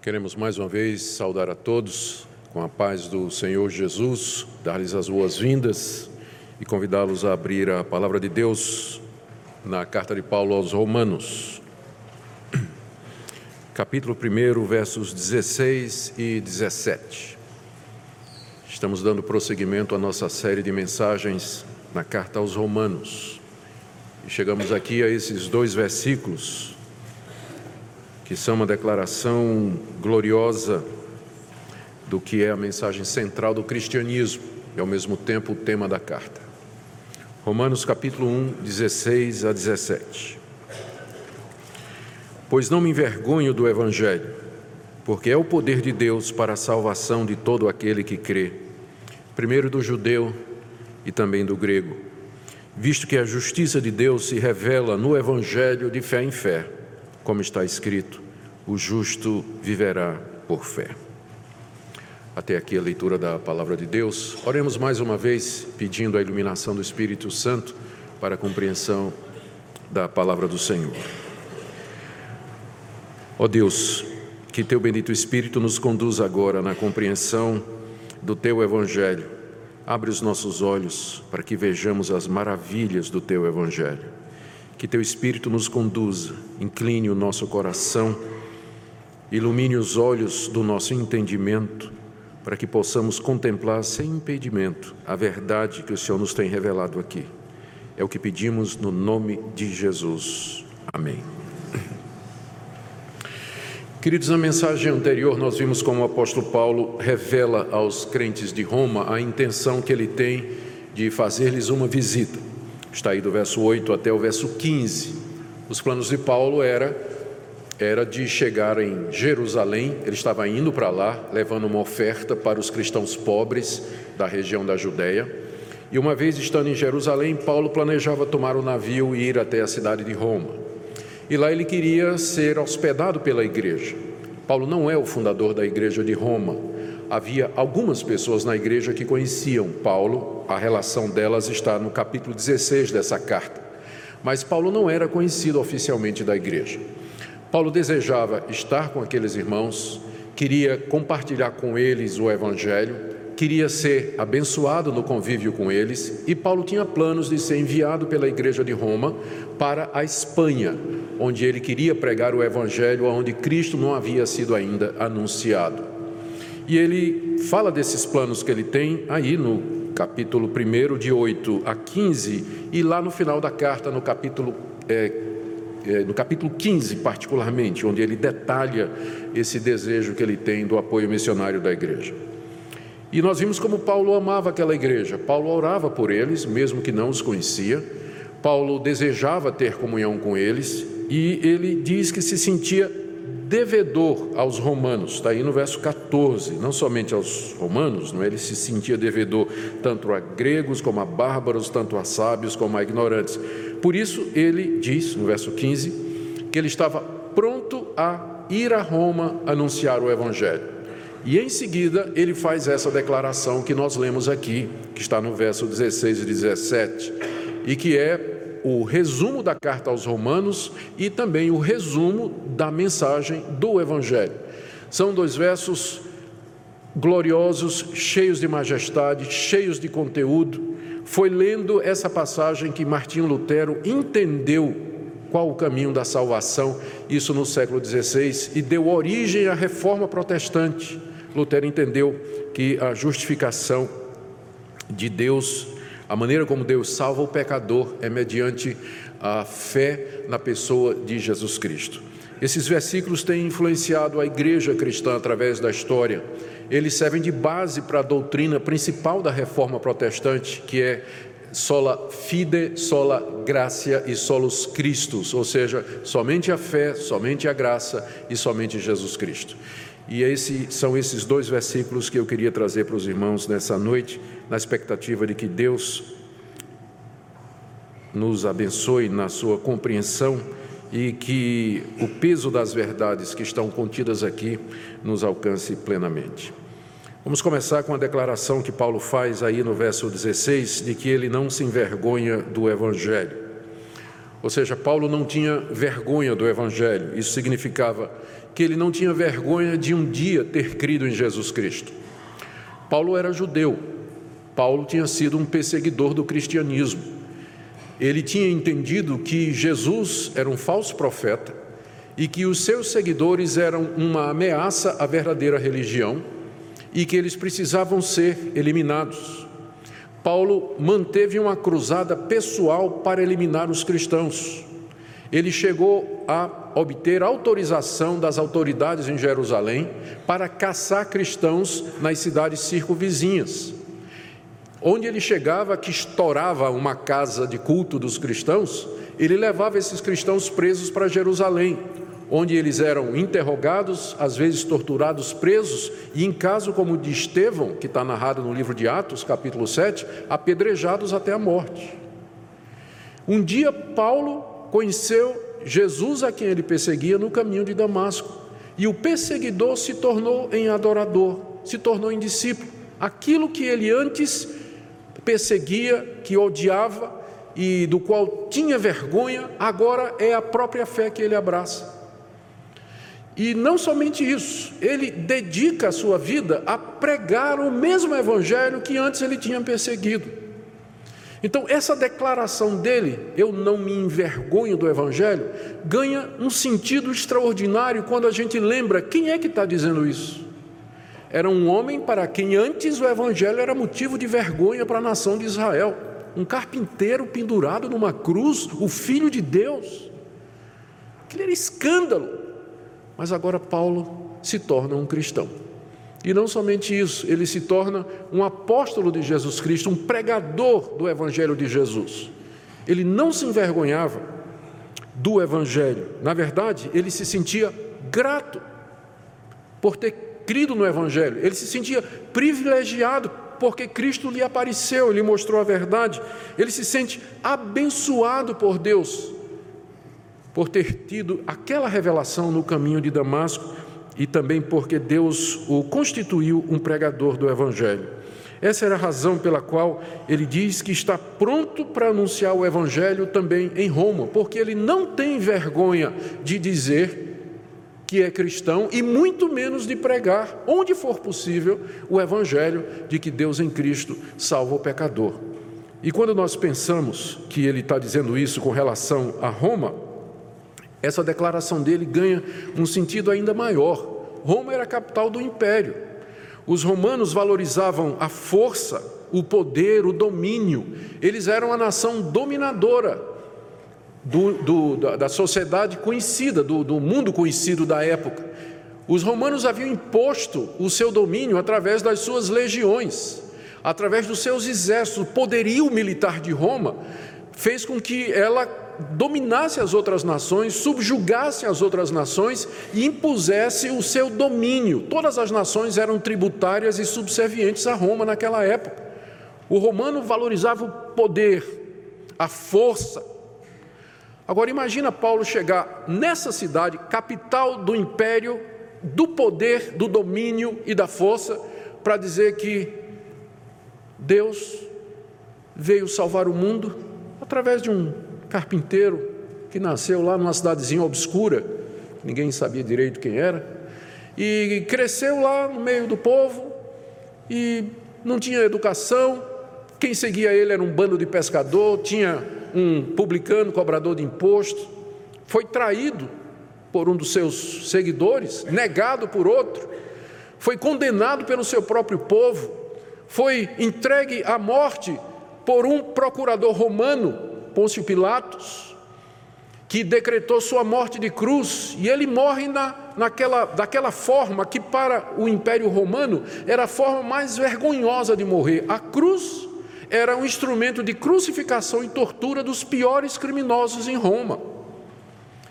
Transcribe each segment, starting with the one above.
Queremos mais uma vez saudar a todos com a paz do Senhor Jesus, dar-lhes as boas-vindas e convidá-los a abrir a palavra de Deus na carta de Paulo aos Romanos, capítulo 1, versos 16 e 17. Estamos dando prosseguimento à nossa série de mensagens na carta aos Romanos. E chegamos aqui a esses dois versículos que são uma declaração gloriosa do que é a mensagem central do cristianismo e ao mesmo tempo o tema da carta. Romanos capítulo 1, 16 a 17. Pois não me envergonho do evangelho, porque é o poder de Deus para a salvação de todo aquele que crê, primeiro do judeu e também do grego, visto que a justiça de Deus se revela no evangelho de fé em fé como está escrito: o justo viverá por fé. Até aqui a leitura da palavra de Deus. Oremos mais uma vez, pedindo a iluminação do Espírito Santo para a compreensão da palavra do Senhor. Ó Deus, que teu bendito Espírito nos conduza agora na compreensão do teu Evangelho. Abre os nossos olhos para que vejamos as maravilhas do teu Evangelho. Que teu Espírito nos conduza, incline o nosso coração, ilumine os olhos do nosso entendimento, para que possamos contemplar sem impedimento a verdade que o Senhor nos tem revelado aqui. É o que pedimos no nome de Jesus. Amém. Queridos, na mensagem anterior nós vimos como o apóstolo Paulo revela aos crentes de Roma a intenção que ele tem de fazer-lhes uma visita. Está aí do verso 8 até o verso 15. Os planos de Paulo era era de chegar em Jerusalém, ele estava indo para lá, levando uma oferta para os cristãos pobres da região da Judéia. E uma vez estando em Jerusalém, Paulo planejava tomar o navio e ir até a cidade de Roma. E lá ele queria ser hospedado pela igreja. Paulo não é o fundador da igreja de Roma, havia algumas pessoas na igreja que conheciam Paulo, a relação delas está no capítulo 16 dessa carta. Mas Paulo não era conhecido oficialmente da igreja. Paulo desejava estar com aqueles irmãos, queria compartilhar com eles o evangelho, queria ser abençoado no convívio com eles, e Paulo tinha planos de ser enviado pela igreja de Roma para a Espanha, onde ele queria pregar o evangelho onde Cristo não havia sido ainda anunciado. E ele fala desses planos que ele tem aí no capítulo 1, de 8 a 15, e lá no final da carta, no capítulo, é, é, no capítulo 15, particularmente, onde ele detalha esse desejo que ele tem do apoio missionário da igreja. E nós vimos como Paulo amava aquela igreja. Paulo orava por eles, mesmo que não os conhecia. Paulo desejava ter comunhão com eles e ele diz que se sentia devedor aos romanos, está aí no verso 14, não somente aos romanos, não é? ele se sentia devedor tanto a gregos como a bárbaros, tanto a sábios como a ignorantes. Por isso ele diz, no verso 15, que ele estava pronto a ir a Roma anunciar o evangelho. E em seguida ele faz essa declaração que nós lemos aqui, que está no verso 16 e 17, e que é o resumo da carta aos Romanos e também o resumo da mensagem do Evangelho. São dois versos gloriosos, cheios de majestade, cheios de conteúdo. Foi lendo essa passagem que Martinho Lutero entendeu qual o caminho da salvação, isso no século XVI, e deu origem à reforma protestante. Lutero entendeu que a justificação de Deus a maneira como Deus salva o pecador é mediante a fé na pessoa de Jesus Cristo. Esses versículos têm influenciado a igreja cristã através da história. Eles servem de base para a doutrina principal da reforma protestante, que é sola fide, sola gracia e solus Christus, ou seja, somente a fé, somente a graça e somente Jesus Cristo. E esse, são esses dois versículos que eu queria trazer para os irmãos nessa noite, na expectativa de que Deus nos abençoe na sua compreensão e que o peso das verdades que estão contidas aqui nos alcance plenamente. Vamos começar com a declaração que Paulo faz aí no verso 16, de que ele não se envergonha do Evangelho. Ou seja, Paulo não tinha vergonha do Evangelho. Isso significava que ele não tinha vergonha de um dia ter crido em Jesus Cristo. Paulo era judeu. Paulo tinha sido um perseguidor do cristianismo. Ele tinha entendido que Jesus era um falso profeta e que os seus seguidores eram uma ameaça à verdadeira religião e que eles precisavam ser eliminados. Paulo manteve uma cruzada pessoal para eliminar os cristãos. Ele chegou a obter autorização das autoridades em Jerusalém para caçar cristãos nas cidades circunvizinhas. Onde ele chegava, que estourava uma casa de culto dos cristãos, ele levava esses cristãos presos para Jerusalém, onde eles eram interrogados, às vezes torturados, presos, e em caso como de Estevão, que está narrado no livro de Atos, capítulo 7, apedrejados até a morte. Um dia Paulo conheceu Jesus a quem ele perseguia no caminho de Damasco, e o perseguidor se tornou em adorador, se tornou em discípulo. Aquilo que ele antes perseguia, que odiava e do qual tinha vergonha, agora é a própria fé que ele abraça. E não somente isso, ele dedica a sua vida a pregar o mesmo evangelho que antes ele tinha perseguido. Então, essa declaração dele, eu não me envergonho do Evangelho, ganha um sentido extraordinário quando a gente lembra quem é que está dizendo isso. Era um homem para quem antes o Evangelho era motivo de vergonha para a nação de Israel, um carpinteiro pendurado numa cruz, o Filho de Deus. Aquilo era escândalo. Mas agora Paulo se torna um cristão. E não somente isso, ele se torna um apóstolo de Jesus Cristo, um pregador do Evangelho de Jesus. Ele não se envergonhava do Evangelho, na verdade, ele se sentia grato por ter crido no Evangelho, ele se sentia privilegiado porque Cristo lhe apareceu, lhe mostrou a verdade, ele se sente abençoado por Deus por ter tido aquela revelação no caminho de Damasco e também porque Deus o constituiu um pregador do Evangelho. Essa era a razão pela qual ele diz que está pronto para anunciar o Evangelho também em Roma, porque ele não tem vergonha de dizer que é cristão e muito menos de pregar, onde for possível, o Evangelho de que Deus em Cristo salva o pecador. E quando nós pensamos que ele está dizendo isso com relação a Roma, essa declaração dele ganha um sentido ainda maior. Roma era a capital do império. Os romanos valorizavam a força, o poder, o domínio. Eles eram a nação dominadora do, do, da sociedade conhecida, do, do mundo conhecido da época. Os romanos haviam imposto o seu domínio através das suas legiões, através dos seus exércitos. O poderio militar de Roma fez com que ela dominasse as outras nações, subjugasse as outras nações e impusesse o seu domínio. Todas as nações eram tributárias e subservientes a Roma naquela época. O romano valorizava o poder, a força. Agora imagina Paulo chegar nessa cidade, capital do império, do poder, do domínio e da força, para dizer que Deus veio salvar o mundo através de um carpinteiro que nasceu lá numa cidadezinha obscura, ninguém sabia direito quem era, e cresceu lá no meio do povo e não tinha educação. Quem seguia ele era um bando de pescador, tinha um publicano, cobrador de imposto, foi traído por um dos seus seguidores, negado por outro, foi condenado pelo seu próprio povo, foi entregue à morte por um procurador romano Pôncio Pilatos, que decretou sua morte de cruz, e ele morre na, naquela, daquela forma que, para o Império Romano, era a forma mais vergonhosa de morrer. A cruz era um instrumento de crucificação e tortura dos piores criminosos em Roma.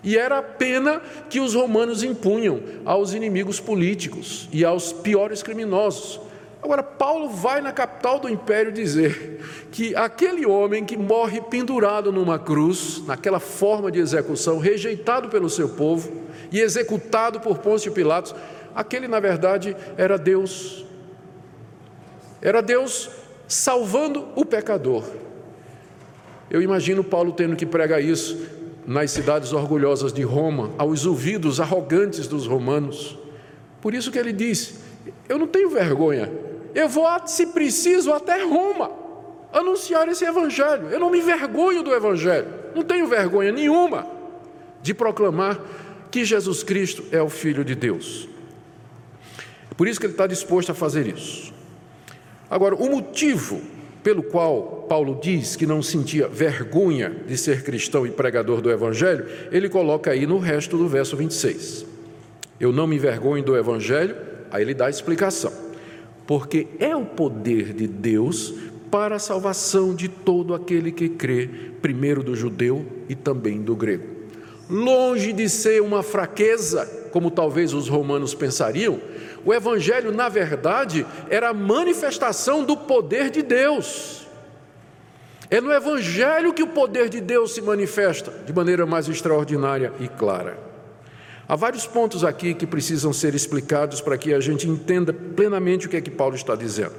E era a pena que os romanos impunham aos inimigos políticos e aos piores criminosos. Agora, Paulo vai na capital do império dizer que aquele homem que morre pendurado numa cruz, naquela forma de execução, rejeitado pelo seu povo e executado por Pôncio Pilatos, aquele na verdade era Deus. Era Deus salvando o pecador. Eu imagino Paulo tendo que pregar isso nas cidades orgulhosas de Roma, aos ouvidos arrogantes dos romanos. Por isso que ele disse: Eu não tenho vergonha, eu vou, se preciso, até Roma anunciar esse evangelho. Eu não me vergonho do evangelho, não tenho vergonha nenhuma de proclamar que Jesus Cristo é o Filho de Deus. Por isso que ele está disposto a fazer isso. Agora, o motivo pelo qual Paulo diz que não sentia vergonha de ser cristão e pregador do Evangelho, ele coloca aí no resto do verso 26. Eu não me envergonho do Evangelho, aí ele dá a explicação. Porque é o poder de Deus para a salvação de todo aquele que crê, primeiro do judeu e também do grego. Longe de ser uma fraqueza, como talvez os romanos pensariam, o Evangelho, na verdade, era a manifestação do poder de Deus. É no Evangelho que o poder de Deus se manifesta de maneira mais extraordinária e clara. Há vários pontos aqui que precisam ser explicados para que a gente entenda plenamente o que é que Paulo está dizendo.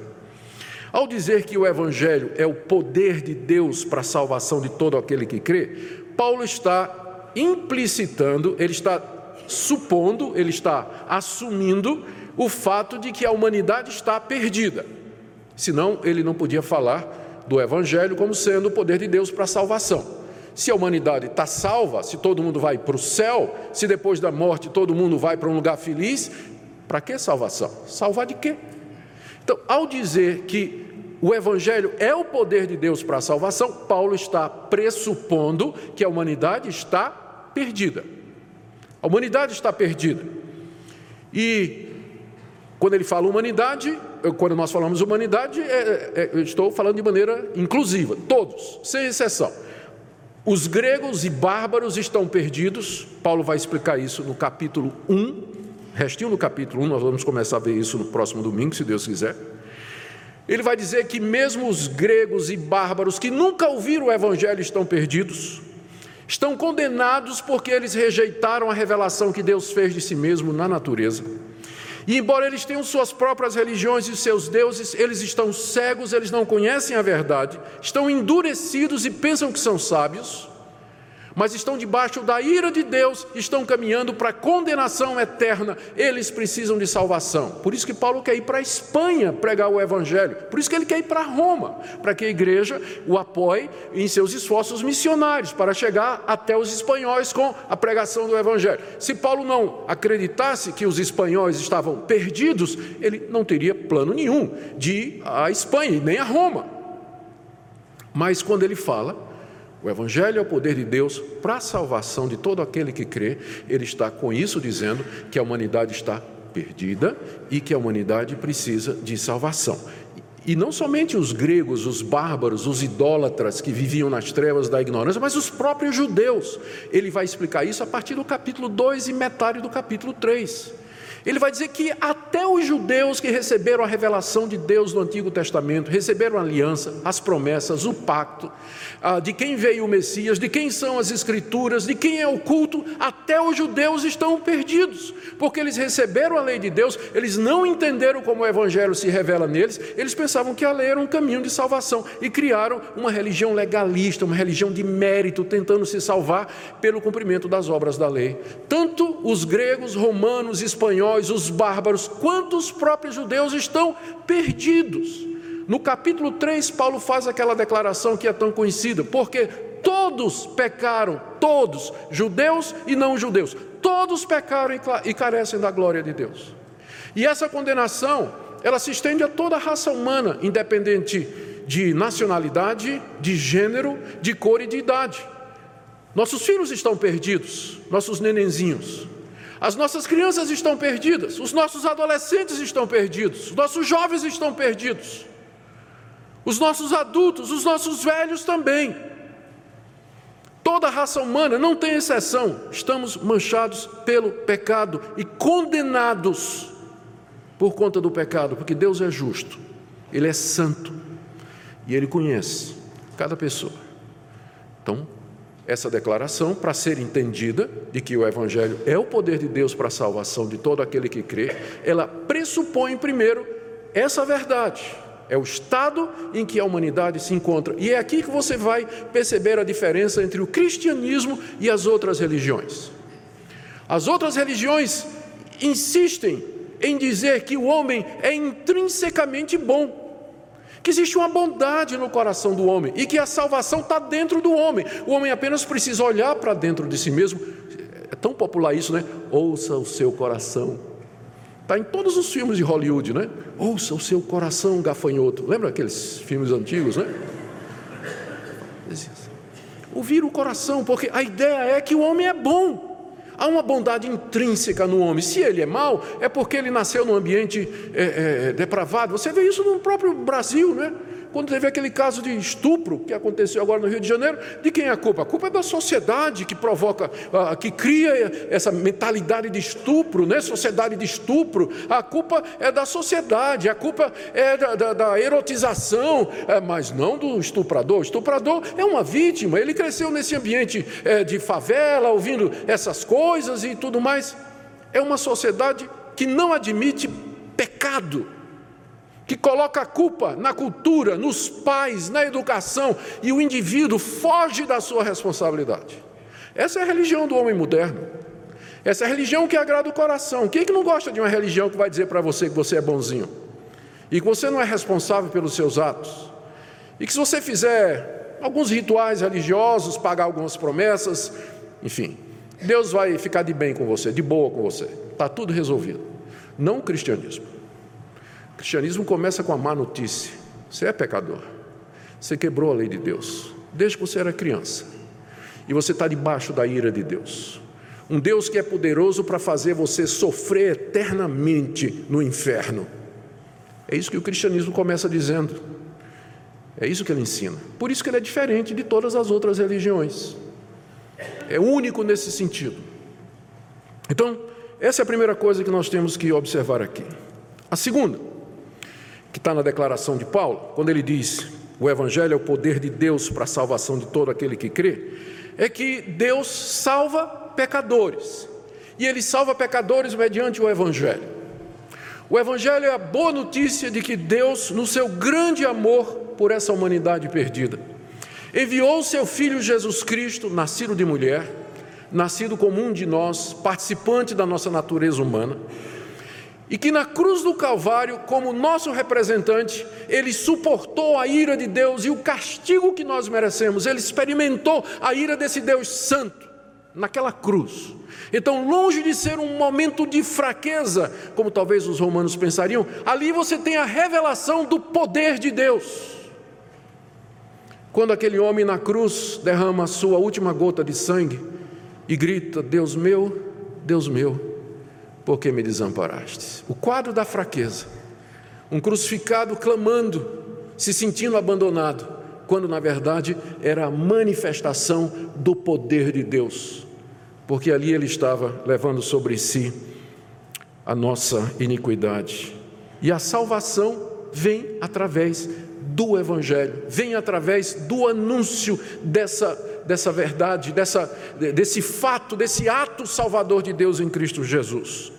Ao dizer que o Evangelho é o poder de Deus para a salvação de todo aquele que crê, Paulo está implicitando, ele está supondo, ele está assumindo o fato de que a humanidade está perdida. Senão, ele não podia falar do Evangelho como sendo o poder de Deus para a salvação. Se a humanidade está salva, se todo mundo vai para o céu, se depois da morte todo mundo vai para um lugar feliz, para que salvação? Salvar de quê? Então, ao dizer que o Evangelho é o poder de Deus para a salvação, Paulo está pressupondo que a humanidade está perdida. A humanidade está perdida. E quando ele fala humanidade, quando nós falamos humanidade, é, é, é, eu estou falando de maneira inclusiva, todos, sem exceção. Os gregos e bárbaros estão perdidos, Paulo vai explicar isso no capítulo 1, restinho do capítulo 1, nós vamos começar a ver isso no próximo domingo, se Deus quiser. Ele vai dizer que mesmo os gregos e bárbaros que nunca ouviram o evangelho estão perdidos, estão condenados porque eles rejeitaram a revelação que Deus fez de si mesmo na natureza. E embora eles tenham suas próprias religiões e seus deuses, eles estão cegos, eles não conhecem a verdade, estão endurecidos e pensam que são sábios mas estão debaixo da ira de Deus, estão caminhando para a condenação eterna, eles precisam de salvação. Por isso que Paulo quer ir para a Espanha pregar o Evangelho, por isso que ele quer ir para Roma, para que a igreja o apoie em seus esforços missionários, para chegar até os espanhóis com a pregação do Evangelho. Se Paulo não acreditasse que os espanhóis estavam perdidos, ele não teria plano nenhum de ir à Espanha, nem a Roma. Mas quando ele fala, o Evangelho é o poder de Deus para a salvação de todo aquele que crê. Ele está com isso dizendo que a humanidade está perdida e que a humanidade precisa de salvação. E não somente os gregos, os bárbaros, os idólatras que viviam nas trevas da ignorância, mas os próprios judeus. Ele vai explicar isso a partir do capítulo 2 e metade do capítulo 3. Ele vai dizer que até os judeus que receberam a revelação de Deus no Antigo Testamento, receberam a aliança, as promessas, o pacto, ah, de quem veio o Messias, de quem são as Escrituras, de quem é o culto, até os judeus estão perdidos, porque eles receberam a lei de Deus, eles não entenderam como o Evangelho se revela neles, eles pensavam que a lei era um caminho de salvação e criaram uma religião legalista, uma religião de mérito, tentando se salvar pelo cumprimento das obras da lei. Tanto os gregos, romanos, espanhóis, espanhóis, os bárbaros, quanto os próprios judeus estão perdidos. No capítulo 3, Paulo faz aquela declaração que é tão conhecida, porque todos pecaram, todos, judeus e não judeus, todos pecaram e carecem da glória de Deus. E essa condenação, ela se estende a toda a raça humana, independente de nacionalidade, de gênero, de cor e de idade. Nossos filhos estão perdidos, nossos nenenzinhos. As nossas crianças estão perdidas, os nossos adolescentes estão perdidos, os nossos jovens estão perdidos, os nossos adultos, os nossos velhos também. Toda a raça humana, não tem exceção, estamos manchados pelo pecado e condenados por conta do pecado, porque Deus é justo, Ele é santo e Ele conhece cada pessoa. Então, essa declaração para ser entendida de que o Evangelho é o poder de Deus para a salvação de todo aquele que crê, ela pressupõe primeiro essa verdade, É o estado em que a humanidade se encontra. E é aqui que você vai perceber a diferença entre o cristianismo e as outras religiões. As outras religiões insistem em dizer que o homem é intrinsecamente bom, que existe uma bondade no coração do homem e que a salvação está dentro do homem. O homem apenas precisa olhar para dentro de si mesmo. É tão popular isso, né? Ouça o seu coração. Está em todos os filmes de Hollywood, né? Ouça o seu coração gafanhoto. Lembra aqueles filmes antigos, né? Ouvir o coração, porque a ideia é que o homem é bom. Há uma bondade intrínseca no homem. Se ele é mau, é porque ele nasceu num ambiente é, é, depravado. Você vê isso no próprio Brasil, né? Quando teve aquele caso de estupro que aconteceu agora no Rio de Janeiro, de quem é a culpa? A culpa é da sociedade que provoca, ah, que cria essa mentalidade de estupro, né? sociedade de estupro. A culpa é da sociedade, a culpa é da, da, da erotização, é, mas não do estuprador. O estuprador é uma vítima, ele cresceu nesse ambiente é, de favela, ouvindo essas coisas e tudo mais. É uma sociedade que não admite pecado que coloca a culpa na cultura, nos pais, na educação, e o indivíduo foge da sua responsabilidade. Essa é a religião do homem moderno. Essa é a religião que agrada o coração. Quem é que não gosta de uma religião que vai dizer para você que você é bonzinho? E que você não é responsável pelos seus atos? E que se você fizer alguns rituais religiosos, pagar algumas promessas, enfim, Deus vai ficar de bem com você, de boa com você. Está tudo resolvido. Não o cristianismo cristianismo começa com a má notícia: você é pecador, você quebrou a lei de Deus, desde que você era criança, e você está debaixo da ira de Deus. Um Deus que é poderoso para fazer você sofrer eternamente no inferno. É isso que o cristianismo começa dizendo. É isso que ele ensina. Por isso que ele é diferente de todas as outras religiões. É único nesse sentido. Então, essa é a primeira coisa que nós temos que observar aqui. A segunda, que está na declaração de Paulo, quando ele diz: o Evangelho é o poder de Deus para a salvação de todo aquele que crê, é que Deus salva pecadores, e Ele salva pecadores mediante o Evangelho. O Evangelho é a boa notícia de que Deus, no seu grande amor por essa humanidade perdida, enviou seu Filho Jesus Cristo, nascido de mulher, nascido como um de nós, participante da nossa natureza humana, e que na cruz do Calvário, como nosso representante, ele suportou a ira de Deus e o castigo que nós merecemos, ele experimentou a ira desse Deus Santo naquela cruz. Então, longe de ser um momento de fraqueza, como talvez os romanos pensariam, ali você tem a revelação do poder de Deus. Quando aquele homem na cruz derrama a sua última gota de sangue e grita: Deus meu, Deus meu, porque me desamparaste. O quadro da fraqueza. Um crucificado clamando, se sentindo abandonado, quando na verdade era a manifestação do poder de Deus, porque ali ele estava levando sobre si a nossa iniquidade. E a salvação vem através do Evangelho, vem através do anúncio dessa, dessa verdade, dessa, desse fato, desse ato salvador de Deus em Cristo Jesus.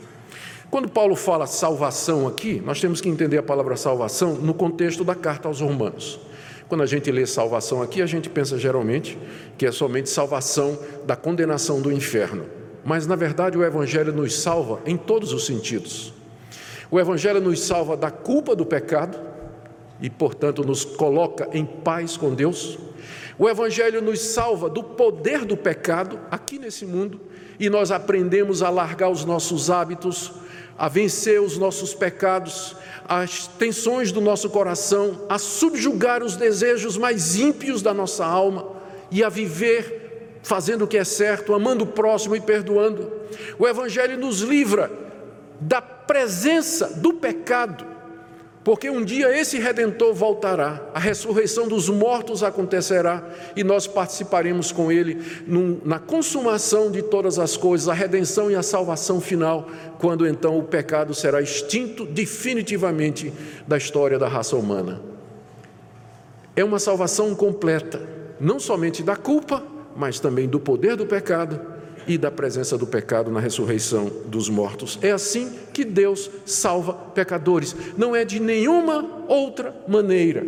Quando Paulo fala salvação aqui, nós temos que entender a palavra salvação no contexto da carta aos Romanos. Quando a gente lê salvação aqui, a gente pensa geralmente que é somente salvação da condenação do inferno. Mas na verdade o Evangelho nos salva em todos os sentidos. O Evangelho nos salva da culpa do pecado e, portanto, nos coloca em paz com Deus. O Evangelho nos salva do poder do pecado aqui nesse mundo e nós aprendemos a largar os nossos hábitos, a vencer os nossos pecados, as tensões do nosso coração, a subjugar os desejos mais ímpios da nossa alma e a viver fazendo o que é certo, amando o próximo e perdoando. O Evangelho nos livra da presença do pecado porque um dia esse redentor voltará, a ressurreição dos mortos acontecerá e nós participaremos com ele num, na consumação de todas as coisas, a redenção e a salvação final, quando então o pecado será extinto definitivamente da história da raça humana. É uma salvação completa, não somente da culpa, mas também do poder do pecado e da presença do pecado na ressurreição dos mortos. É assim que Deus salva pecadores, não é de nenhuma outra maneira.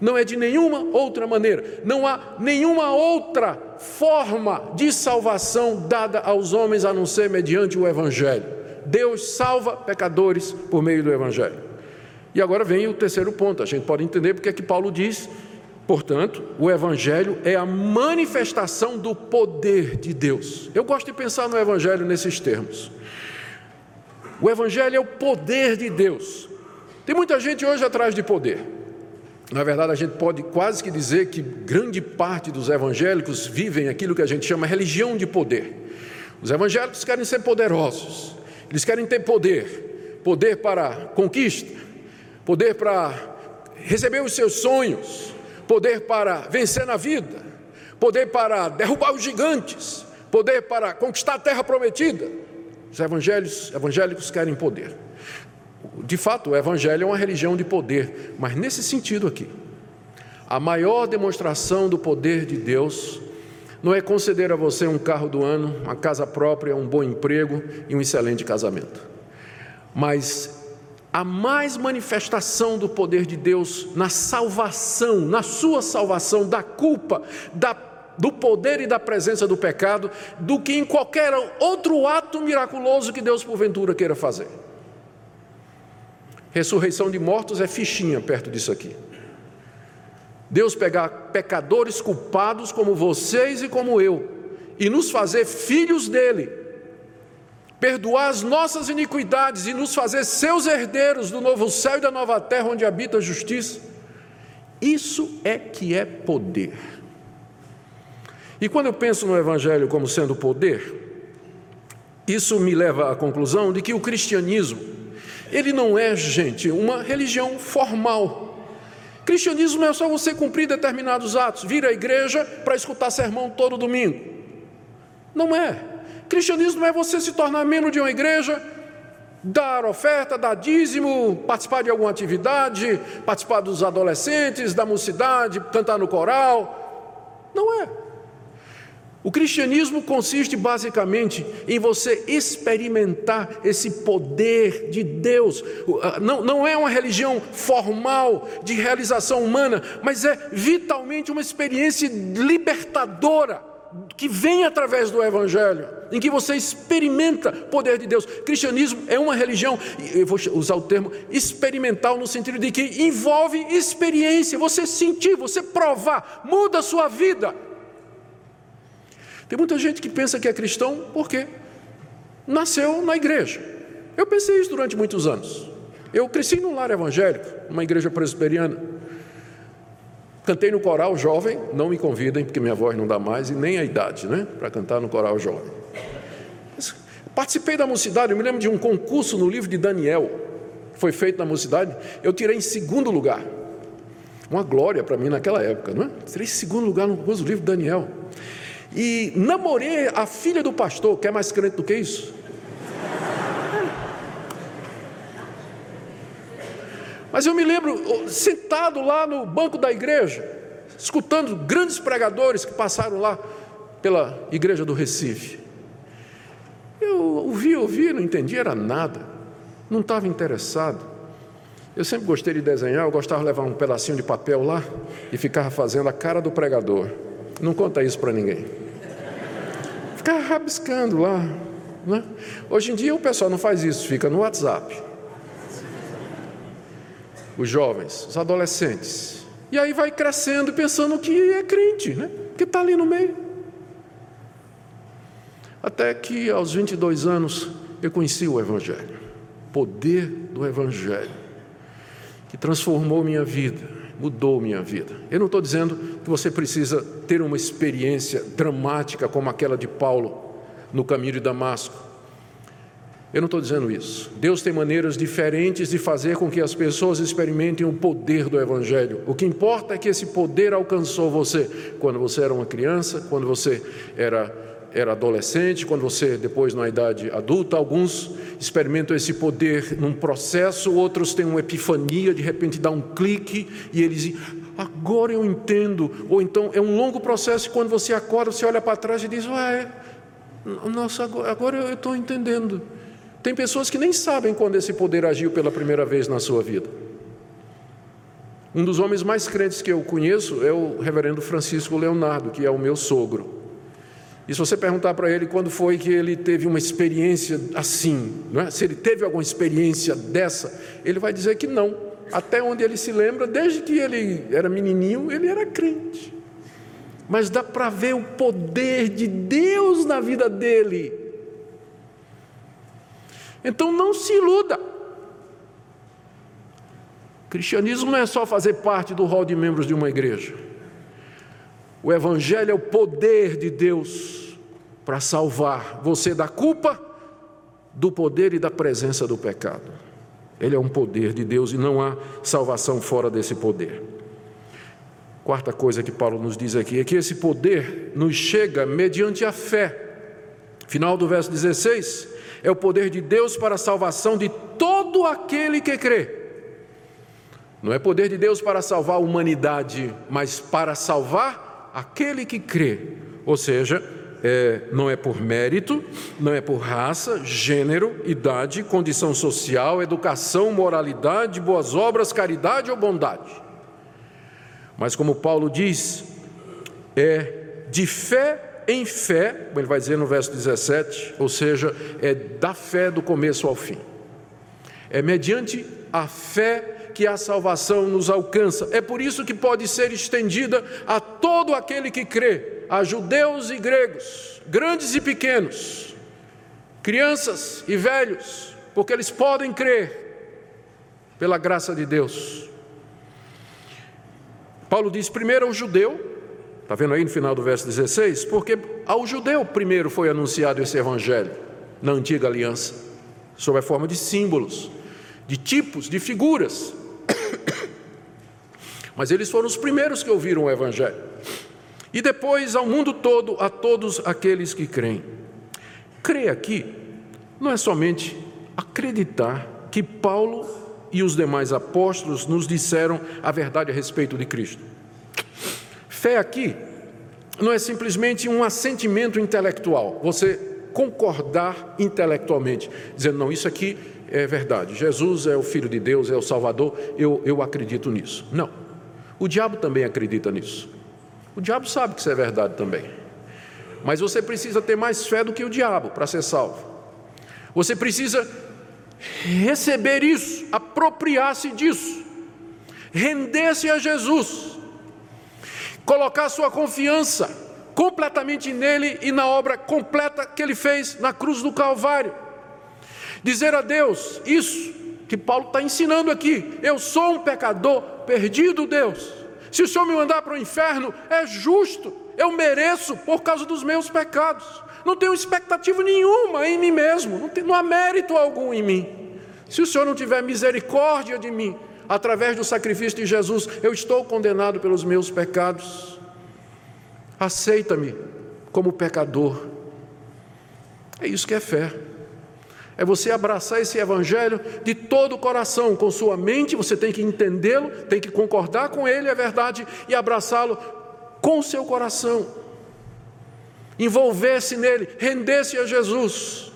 Não é de nenhuma outra maneira, não há nenhuma outra forma de salvação dada aos homens a não ser mediante o Evangelho. Deus salva pecadores por meio do Evangelho. E agora vem o terceiro ponto, a gente pode entender porque é que Paulo diz Portanto, o Evangelho é a manifestação do poder de Deus. Eu gosto de pensar no Evangelho nesses termos. O Evangelho é o poder de Deus. Tem muita gente hoje atrás de poder. Na verdade, a gente pode quase que dizer que grande parte dos evangélicos vivem aquilo que a gente chama religião de poder. Os evangélicos querem ser poderosos, eles querem ter poder, poder para conquista, poder para receber os seus sonhos, poder para vencer na vida, poder para derrubar os gigantes, poder para conquistar a terra prometida. Os evangélicos querem poder. De fato, o evangelho é uma religião de poder, mas nesse sentido aqui, a maior demonstração do poder de Deus não é conceder a você um carro do ano, uma casa própria, um bom emprego e um excelente casamento, mas a mais manifestação do poder de Deus na salvação, na sua salvação da culpa, da, do poder e da presença do pecado, do que em qualquer outro ato miraculoso que Deus porventura queira fazer. Ressurreição de mortos é fichinha perto disso aqui. Deus pegar pecadores culpados como vocês e como eu e nos fazer filhos dele perdoar as nossas iniquidades e nos fazer seus herdeiros do novo céu e da nova terra onde habita a justiça. Isso é que é poder. E quando eu penso no Evangelho como sendo poder, isso me leva à conclusão de que o cristianismo, ele não é, gente, uma religião formal. Cristianismo é só você cumprir determinados atos, vir à igreja para escutar sermão todo domingo. Não é. Cristianismo é você se tornar membro de uma igreja, dar oferta, dar dízimo, participar de alguma atividade, participar dos adolescentes, da mocidade, cantar no coral. Não é. O cristianismo consiste basicamente em você experimentar esse poder de Deus. Não, não é uma religião formal de realização humana, mas é vitalmente uma experiência libertadora que vem através do Evangelho, em que você experimenta o poder de Deus. Cristianismo é uma religião, eu vou usar o termo experimental, no sentido de que envolve experiência, você sentir, você provar, muda a sua vida. Tem muita gente que pensa que é cristão porque nasceu na igreja. Eu pensei isso durante muitos anos. Eu cresci num lar evangélico, numa igreja presbiteriana. Cantei no coral jovem, não me convidem, porque minha voz não dá mais, e nem a idade, né? Para cantar no coral jovem. Participei da mocidade, eu me lembro de um concurso no livro de Daniel, foi feito na mocidade, eu tirei em segundo lugar. Uma glória para mim naquela época, não é? Tirei em segundo lugar no concurso do livro de Daniel. E namorei a filha do pastor, que é mais crente do que isso? Mas eu me lembro sentado lá no banco da igreja, escutando grandes pregadores que passaram lá pela igreja do Recife. Eu ouvi, ouvi, não entendia era nada, não estava interessado. Eu sempre gostei de desenhar, eu gostava de levar um pedacinho de papel lá e ficava fazendo a cara do pregador. Não conta isso para ninguém. Ficava rabiscando lá. Né? Hoje em dia o pessoal não faz isso, fica no WhatsApp os jovens, os adolescentes. E aí vai crescendo pensando que é crente, né? que está ali no meio. Até que aos 22 anos eu conheci o Evangelho, poder do Evangelho, que transformou minha vida, mudou minha vida. Eu não estou dizendo que você precisa ter uma experiência dramática como aquela de Paulo no caminho de Damasco eu não estou dizendo isso. Deus tem maneiras diferentes de fazer com que as pessoas experimentem o poder do Evangelho. O que importa é que esse poder alcançou você quando você era uma criança, quando você era, era adolescente, quando você, depois, na idade adulta. Alguns experimentam esse poder num processo, outros têm uma epifania, de repente dá um clique e eles Agora eu entendo. Ou então é um longo processo e quando você acorda, você olha para trás e diz: Ué, Nossa, agora eu estou entendendo. Tem pessoas que nem sabem quando esse poder agiu pela primeira vez na sua vida. Um dos homens mais crentes que eu conheço é o reverendo Francisco Leonardo, que é o meu sogro. E se você perguntar para ele quando foi que ele teve uma experiência assim, é? se ele teve alguma experiência dessa, ele vai dizer que não. Até onde ele se lembra, desde que ele era menininho, ele era crente. Mas dá para ver o poder de Deus na vida dele. Então não se iluda. Cristianismo não é só fazer parte do rol de membros de uma igreja. O Evangelho é o poder de Deus para salvar você da culpa, do poder e da presença do pecado. Ele é um poder de Deus e não há salvação fora desse poder. Quarta coisa que Paulo nos diz aqui é que esse poder nos chega mediante a fé. Final do verso 16: é o poder de Deus para a salvação de todo aquele que crê não é poder de Deus para salvar a humanidade, mas para salvar aquele que crê. Ou seja, é, não é por mérito, não é por raça, gênero, idade, condição social, educação, moralidade, boas obras, caridade ou bondade. Mas como Paulo diz, é de fé em fé, como ele vai dizer no verso 17, ou seja, é da fé do começo ao fim. É mediante a fé que a salvação nos alcança. É por isso que pode ser estendida a todo aquele que crê, a judeus e gregos, grandes e pequenos, crianças e velhos, porque eles podem crer pela graça de Deus. Paulo diz primeiro ao judeu, está vendo aí no final do verso 16? Porque ao judeu primeiro foi anunciado esse evangelho na antiga aliança, sob a forma de símbolos, de tipos, de figuras. Mas eles foram os primeiros que ouviram o Evangelho. E depois ao mundo todo, a todos aqueles que creem. Crer aqui não é somente acreditar que Paulo e os demais apóstolos nos disseram a verdade a respeito de Cristo. Fé aqui não é simplesmente um assentimento intelectual, você concordar intelectualmente, dizendo, não, isso aqui é verdade, Jesus é o Filho de Deus, é o Salvador, eu, eu acredito nisso. Não, o diabo também acredita nisso. O diabo sabe que isso é verdade também. Mas você precisa ter mais fé do que o diabo para ser salvo. Você precisa receber isso, apropriar-se disso, render-se a Jesus, colocar sua confiança completamente nele e na obra completa que ele fez na cruz do Calvário. Dizer a Deus isso que Paulo está ensinando aqui: eu sou um pecador perdido, Deus. Se o Senhor me mandar para o inferno, é justo, eu mereço por causa dos meus pecados. Não tenho expectativa nenhuma em mim mesmo, não, tem, não há mérito algum em mim. Se o Senhor não tiver misericórdia de mim, através do sacrifício de Jesus, eu estou condenado pelos meus pecados. Aceita-me como pecador. É isso que é fé é você abraçar esse evangelho de todo o coração, com sua mente, você tem que entendê-lo, tem que concordar com ele, é verdade, e abraçá-lo com seu coração. Envolver-se nele, render-se a Jesus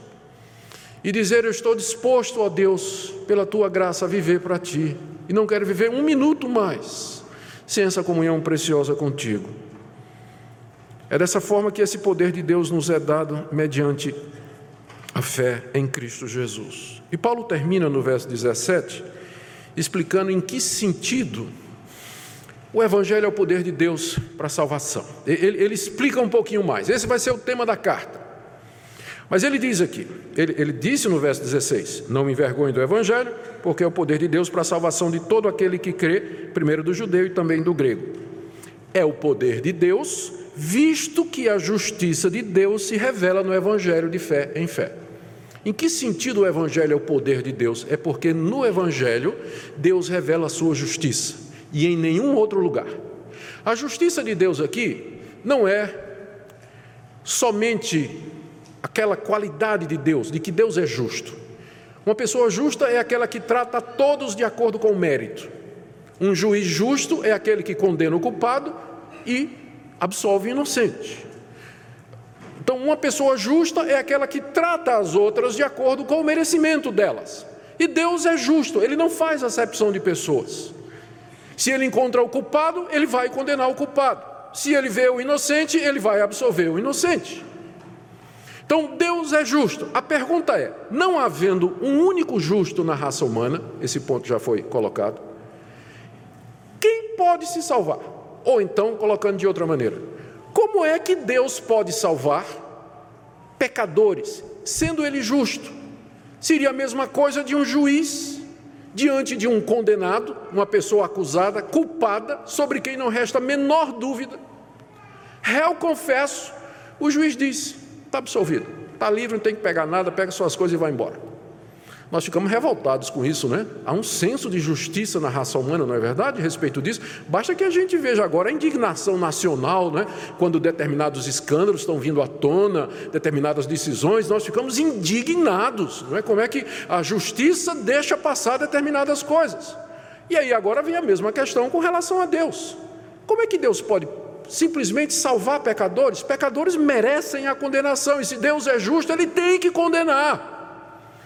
e dizer: Eu estou disposto, ó Deus, pela tua graça, a viver para ti, e não quero viver um minuto mais sem essa comunhão preciosa contigo. É dessa forma que esse poder de Deus nos é dado mediante a fé em Cristo Jesus. E Paulo termina no verso 17 explicando em que sentido o Evangelho é o poder de Deus para a salvação. Ele, ele, explica um pouquinho mais. Esse vai ser o tema da carta. Mas ele diz aqui, ele, ele disse no verso 16: Não me envergonhe do Evangelho, porque é o poder de Deus para a salvação de todo aquele que crê, primeiro do judeu e também do grego. É o poder de Deus, visto que a justiça de Deus se revela no Evangelho de fé em fé. Em que sentido o Evangelho é o poder de Deus? É porque no Evangelho Deus revela a sua justiça e em nenhum outro lugar. A justiça de Deus aqui não é somente aquela qualidade de Deus, de que Deus é justo. Uma pessoa justa é aquela que trata todos de acordo com o mérito. Um juiz justo é aquele que condena o culpado e absolve o inocente. Então, uma pessoa justa é aquela que trata as outras de acordo com o merecimento delas. E Deus é justo, ele não faz acepção de pessoas. Se ele encontra o culpado, ele vai condenar o culpado. Se ele vê o inocente, ele vai absolver o inocente. Então Deus é justo. A pergunta é: não havendo um único justo na raça humana, esse ponto já foi colocado, quem pode se salvar? Ou então, colocando de outra maneira, como é que Deus pode salvar pecadores, sendo Ele justo? Seria a mesma coisa de um juiz diante de um condenado, uma pessoa acusada, culpada, sobre quem não resta a menor dúvida. Réu confesso, o juiz disse: está absolvido, está livre, não tem que pegar nada, pega suas coisas e vai embora. Nós ficamos revoltados com isso, né? Há um senso de justiça na raça humana, não é verdade? A respeito disso, basta que a gente veja agora a indignação nacional, né? Quando determinados escândalos estão vindo à tona, determinadas decisões, nós ficamos indignados, não é? Como é que a justiça deixa passar determinadas coisas? E aí agora vem a mesma questão com relação a Deus. Como é que Deus pode simplesmente salvar pecadores. Pecadores merecem a condenação, e se Deus é justo, Ele tem que condenar.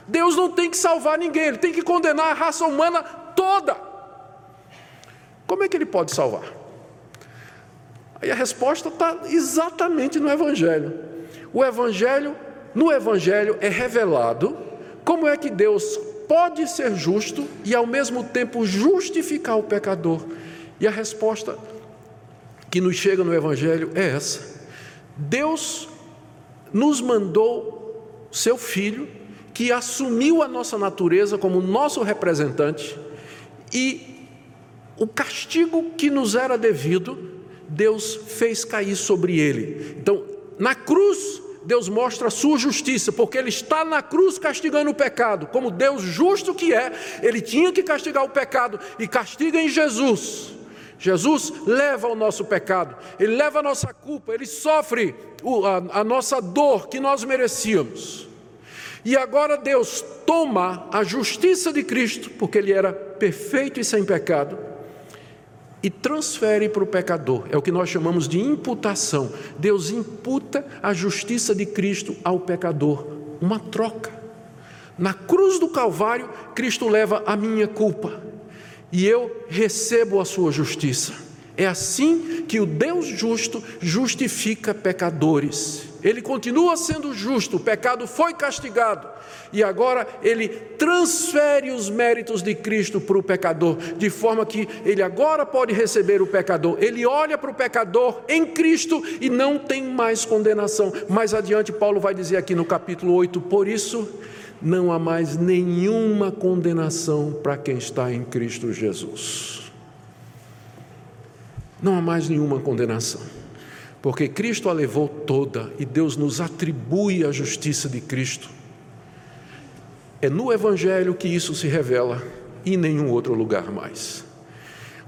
Deus não tem que salvar ninguém, Ele tem que condenar a raça humana toda. Como é que Ele pode salvar? Aí a resposta está exatamente no Evangelho. O Evangelho, no Evangelho é revelado como é que Deus pode ser justo e ao mesmo tempo justificar o pecador. E a resposta que nos chega no Evangelho é essa: Deus nos mandou seu Filho, que assumiu a nossa natureza como nosso representante, e o castigo que nos era devido, Deus fez cair sobre ele. Então, na cruz, Deus mostra a sua justiça, porque Ele está na cruz castigando o pecado, como Deus justo que é, Ele tinha que castigar o pecado e castiga em Jesus. Jesus leva o nosso pecado, Ele leva a nossa culpa, Ele sofre a, a nossa dor que nós merecíamos. E agora Deus toma a justiça de Cristo, porque Ele era perfeito e sem pecado, e transfere para o pecador. É o que nós chamamos de imputação. Deus imputa a justiça de Cristo ao pecador, uma troca. Na cruz do Calvário, Cristo leva a minha culpa e eu recebo a sua justiça. É assim que o Deus justo justifica pecadores. Ele continua sendo justo, o pecado foi castigado, e agora ele transfere os méritos de Cristo para o pecador, de forma que ele agora pode receber o pecador. Ele olha para o pecador em Cristo e não tem mais condenação. Mais adiante, Paulo vai dizer aqui no capítulo 8: Por isso não há mais nenhuma condenação para quem está em Cristo Jesus. Não há mais nenhuma condenação, porque Cristo a levou toda e Deus nos atribui a justiça de Cristo. É no Evangelho que isso se revela e em nenhum outro lugar mais.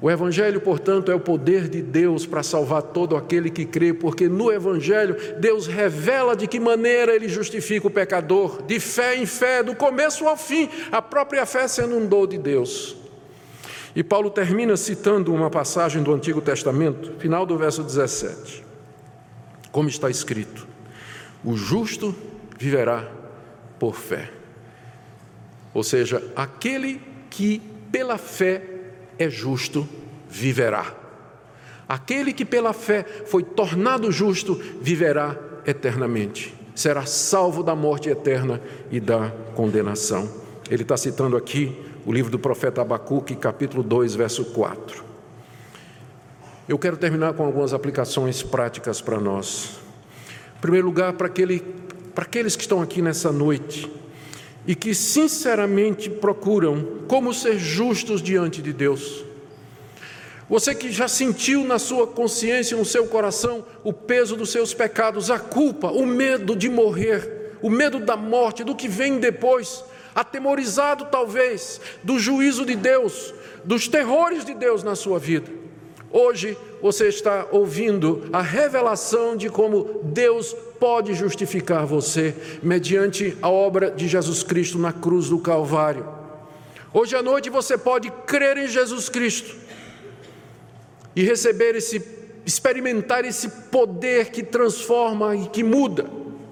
O Evangelho, portanto, é o poder de Deus para salvar todo aquele que crê, porque no Evangelho Deus revela de que maneira ele justifica o pecador, de fé em fé, do começo ao fim, a própria fé sendo um dom de Deus. E Paulo termina citando uma passagem do Antigo Testamento, final do verso 17, como está escrito: O justo viverá por fé. Ou seja, aquele que pela fé é justo, viverá. Aquele que pela fé foi tornado justo, viverá eternamente. Será salvo da morte eterna e da condenação. Ele está citando aqui o livro do profeta Abacuque, capítulo 2, verso 4. Eu quero terminar com algumas aplicações práticas para nós. Em primeiro lugar, para, aquele, para aqueles que estão aqui nessa noite e que sinceramente procuram como ser justos diante de Deus. Você que já sentiu na sua consciência, no seu coração, o peso dos seus pecados, a culpa, o medo de morrer, o medo da morte, do que vem depois, atemorizado talvez do juízo de Deus, dos terrores de Deus na sua vida. Hoje você está ouvindo a revelação de como Deus pode justificar você mediante a obra de Jesus Cristo na cruz do Calvário. Hoje à noite você pode crer em Jesus Cristo e receber esse experimentar esse poder que transforma e que muda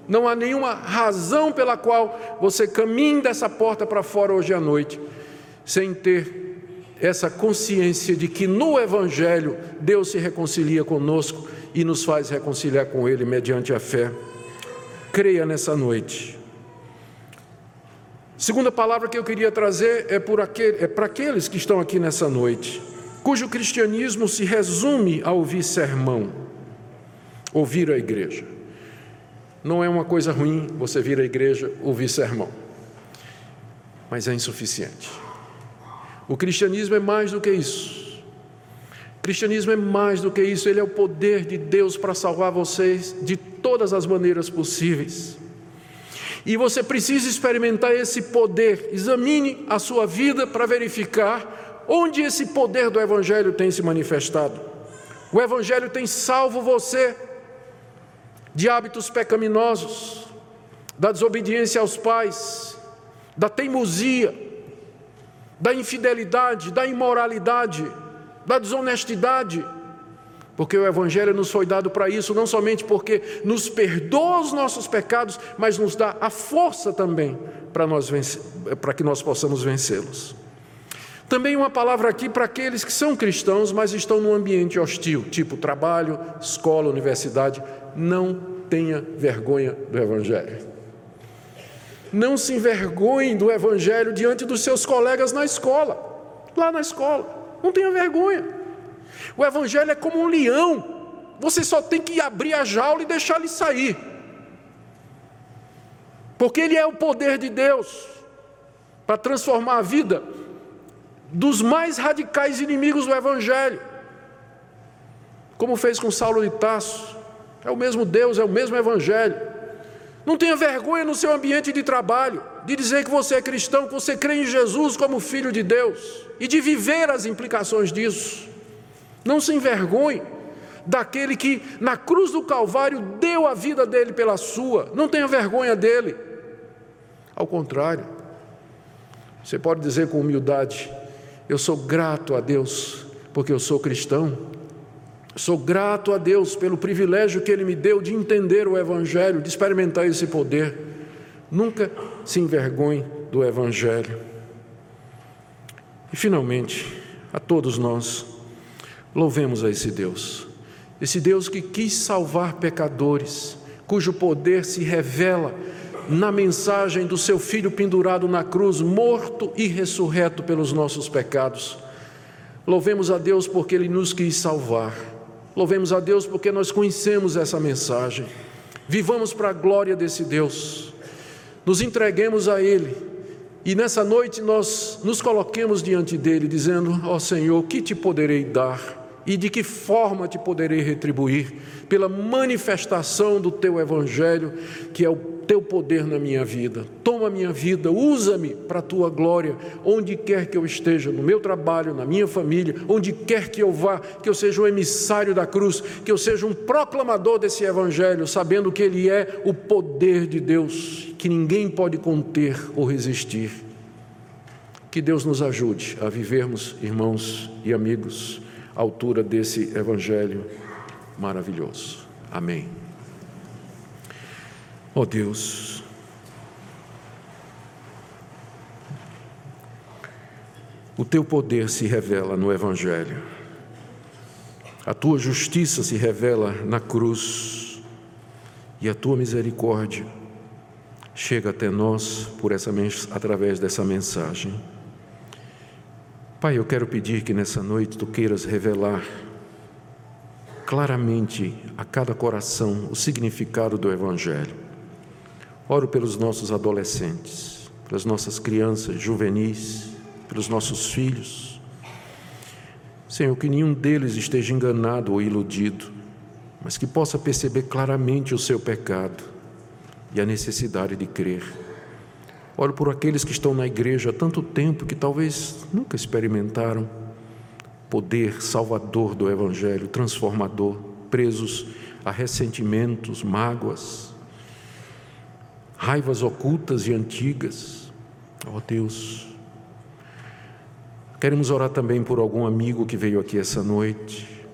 Não há nenhuma razão pela qual você caminhe dessa porta para fora hoje à noite sem ter essa consciência de que no Evangelho Deus se reconcilia conosco e nos faz reconciliar com Ele mediante a fé. Creia nessa noite. Segunda palavra que eu queria trazer é, por aquele, é para aqueles que estão aqui nessa noite, cujo cristianismo se resume a ouvir sermão, ouvir a igreja. Não é uma coisa ruim você vir à igreja ouvir sermão, mas é insuficiente. O cristianismo é mais do que isso. O cristianismo é mais do que isso, ele é o poder de Deus para salvar vocês de todas as maneiras possíveis. E você precisa experimentar esse poder. Examine a sua vida para verificar onde esse poder do Evangelho tem se manifestado. O Evangelho tem salvo você de hábitos pecaminosos, da desobediência aos pais, da teimosia, da infidelidade, da imoralidade, da desonestidade, porque o Evangelho nos foi dado para isso, não somente porque nos perdoa os nossos pecados, mas nos dá a força também para, nós para que nós possamos vencê-los. Também uma palavra aqui para aqueles que são cristãos, mas estão num ambiente hostil, tipo trabalho, escola, universidade. Não tenha vergonha do Evangelho. Não se envergonhe do Evangelho diante dos seus colegas na escola, lá na escola. Não tenha vergonha. O Evangelho é como um leão, você só tem que abrir a jaula e deixar ele sair, porque ele é o poder de Deus para transformar a vida dos mais radicais inimigos do Evangelho, como fez com Saulo de Tarso. É o mesmo Deus, é o mesmo Evangelho. Não tenha vergonha no seu ambiente de trabalho de dizer que você é cristão, que você crê em Jesus como filho de Deus e de viver as implicações disso. Não se envergonhe daquele que na cruz do Calvário deu a vida dele pela sua. Não tenha vergonha dele. Ao contrário, você pode dizer com humildade: Eu sou grato a Deus porque eu sou cristão Sou grato a Deus pelo privilégio que Ele me deu de entender o Evangelho, de experimentar esse poder. Nunca se envergonhe do Evangelho. E finalmente, a todos nós, louvemos a esse Deus, esse Deus que quis salvar pecadores, cujo poder se revela na mensagem do seu Filho pendurado na cruz, morto e ressurreto pelos nossos pecados. Louvemos a Deus porque Ele nos quis salvar Louvemos a Deus porque nós conhecemos essa mensagem. Vivamos para a glória desse Deus. Nos entreguemos a Ele. E nessa noite nós nos coloquemos diante dele, dizendo: Ó oh Senhor, que te poderei dar? E de que forma te poderei retribuir? Pela manifestação do teu Evangelho, que é o teu poder na minha vida. Toma a minha vida, usa-me para a tua glória, onde quer que eu esteja, no meu trabalho, na minha família, onde quer que eu vá, que eu seja o emissário da cruz, que eu seja um proclamador desse evangelho, sabendo que ele é o poder de Deus, que ninguém pode conter ou resistir. Que Deus nos ajude a vivermos, irmãos e amigos, à altura desse evangelho maravilhoso. Amém. Oh Deus, o teu poder se revela no Evangelho, a tua justiça se revela na cruz. E a tua misericórdia chega até nós por essa, através dessa mensagem. Pai, eu quero pedir que nessa noite tu queiras revelar claramente a cada coração o significado do Evangelho Oro pelos nossos adolescentes, pelas nossas crianças juvenis, pelos nossos filhos. Senhor, que nenhum deles esteja enganado ou iludido, mas que possa perceber claramente o seu pecado e a necessidade de crer. Oro por aqueles que estão na igreja há tanto tempo que talvez nunca experimentaram poder salvador do Evangelho, transformador, presos a ressentimentos, mágoas, raivas ocultas e antigas. Ó oh, Deus, queremos orar também por algum amigo que veio aqui essa noite,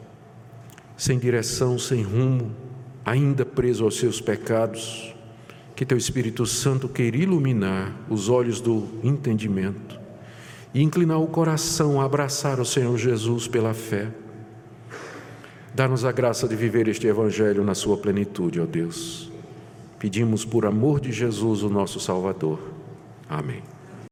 sem direção, sem rumo, ainda preso aos seus pecados, que Teu Espírito Santo queira iluminar os olhos do entendimento e inclinar o coração a abraçar o Senhor Jesus pela fé. Dá-nos a graça de viver este Evangelho na sua plenitude, ó Deus. Pedimos por amor de Jesus, o nosso Salvador. Amém.